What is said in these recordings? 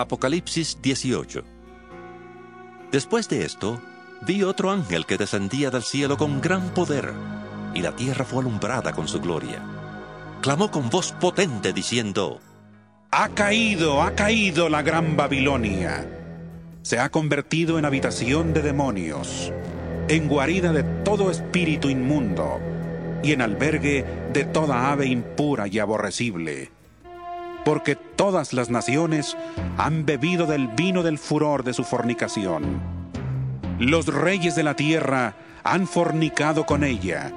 Apocalipsis 18 Después de esto, vi otro ángel que descendía del cielo con gran poder, y la tierra fue alumbrada con su gloria. Clamó con voz potente diciendo, Ha caído, ha caído la gran Babilonia. Se ha convertido en habitación de demonios, en guarida de todo espíritu inmundo y en albergue de toda ave impura y aborrecible porque todas las naciones han bebido del vino del furor de su fornicación. Los reyes de la tierra han fornicado con ella,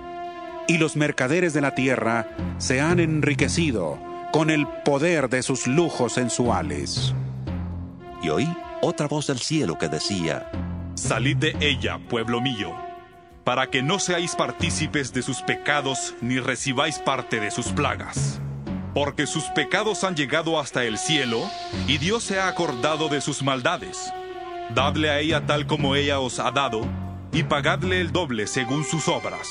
y los mercaderes de la tierra se han enriquecido con el poder de sus lujos sensuales. Y oí otra voz del cielo que decía, Salid de ella, pueblo mío, para que no seáis partícipes de sus pecados ni recibáis parte de sus plagas porque sus pecados han llegado hasta el cielo, y Dios se ha acordado de sus maldades. Dadle a ella tal como ella os ha dado, y pagadle el doble según sus obras.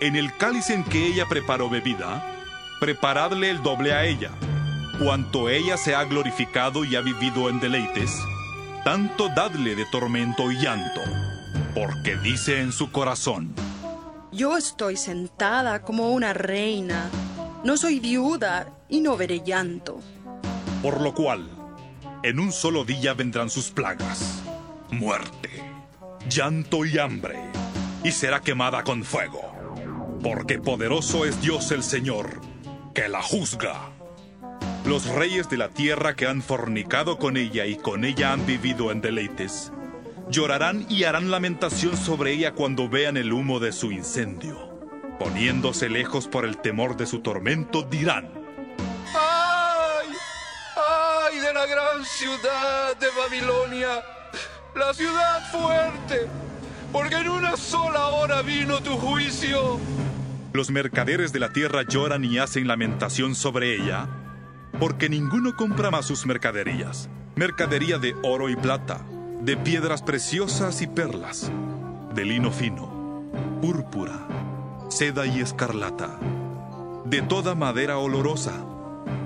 En el cáliz en que ella preparó bebida, preparadle el doble a ella. Cuanto ella se ha glorificado y ha vivido en deleites, tanto dadle de tormento y llanto, porque dice en su corazón, Yo estoy sentada como una reina, no soy viuda y no veré llanto. Por lo cual, en un solo día vendrán sus plagas, muerte, llanto y hambre, y será quemada con fuego, porque poderoso es Dios el Señor, que la juzga. Los reyes de la tierra que han fornicado con ella y con ella han vivido en deleites, llorarán y harán lamentación sobre ella cuando vean el humo de su incendio. Poniéndose lejos por el temor de su tormento, dirán, ¡Ay! ¡Ay de la gran ciudad de Babilonia! La ciudad fuerte, porque en una sola hora vino tu juicio. Los mercaderes de la tierra lloran y hacen lamentación sobre ella, porque ninguno compra más sus mercaderías. Mercadería de oro y plata, de piedras preciosas y perlas, de lino fino, púrpura, seda y escarlata, de toda madera olorosa,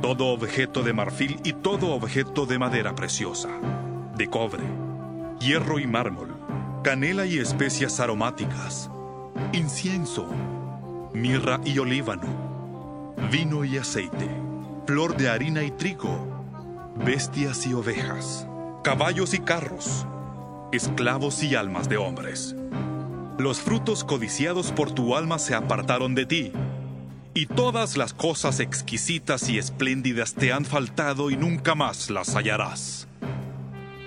todo objeto de marfil y todo objeto de madera preciosa, de cobre, hierro y mármol, canela y especias aromáticas, incienso, mirra y olíbano, vino y aceite, flor de harina y trigo, bestias y ovejas, caballos y carros, esclavos y almas de hombres. Los frutos codiciados por tu alma se apartaron de ti, y todas las cosas exquisitas y espléndidas te han faltado y nunca más las hallarás.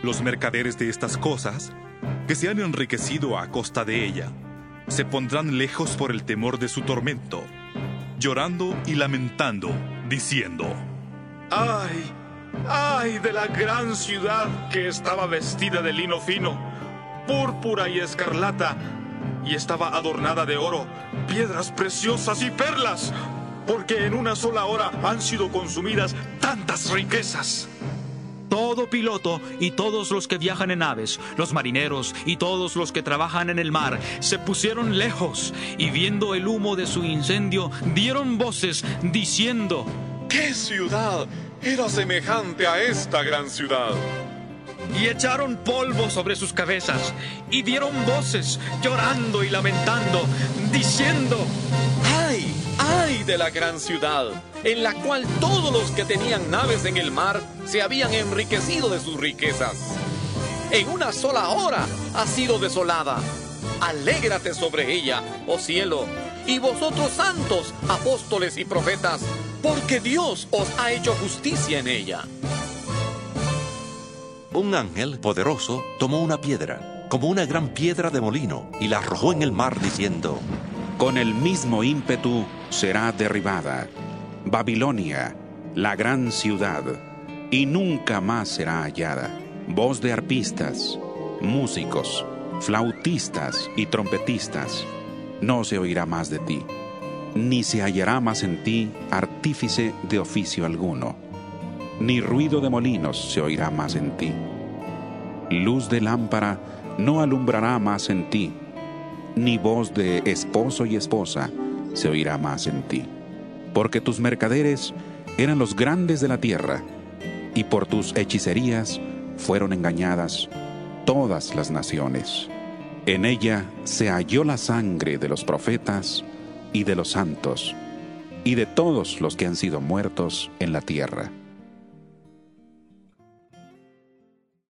Los mercaderes de estas cosas, que se han enriquecido a costa de ella, se pondrán lejos por el temor de su tormento, llorando y lamentando, diciendo, ¡Ay! ¡Ay de la gran ciudad que estaba vestida de lino fino, púrpura y escarlata! Y estaba adornada de oro, piedras preciosas y perlas, porque en una sola hora han sido consumidas tantas riquezas. Todo piloto y todos los que viajan en aves, los marineros y todos los que trabajan en el mar, se pusieron lejos y viendo el humo de su incendio, dieron voces diciendo, ¿Qué ciudad era semejante a esta gran ciudad? Y echaron polvo sobre sus cabezas y dieron voces llorando y lamentando, diciendo, ¡ay, ay de la gran ciudad! en la cual todos los que tenían naves en el mar se habían enriquecido de sus riquezas. En una sola hora ha sido desolada. Alégrate sobre ella, oh cielo, y vosotros santos, apóstoles y profetas, porque Dios os ha hecho justicia en ella. Un ángel poderoso tomó una piedra, como una gran piedra de molino, y la arrojó en el mar diciendo, Con el mismo ímpetu será derribada Babilonia, la gran ciudad, y nunca más será hallada. Voz de arpistas, músicos, flautistas y trompetistas, no se oirá más de ti, ni se hallará más en ti artífice de oficio alguno, ni ruido de molinos se oirá más en ti. Luz de lámpara no alumbrará más en ti, ni voz de esposo y esposa se oirá más en ti, porque tus mercaderes eran los grandes de la tierra, y por tus hechicerías fueron engañadas todas las naciones. En ella se halló la sangre de los profetas y de los santos, y de todos los que han sido muertos en la tierra.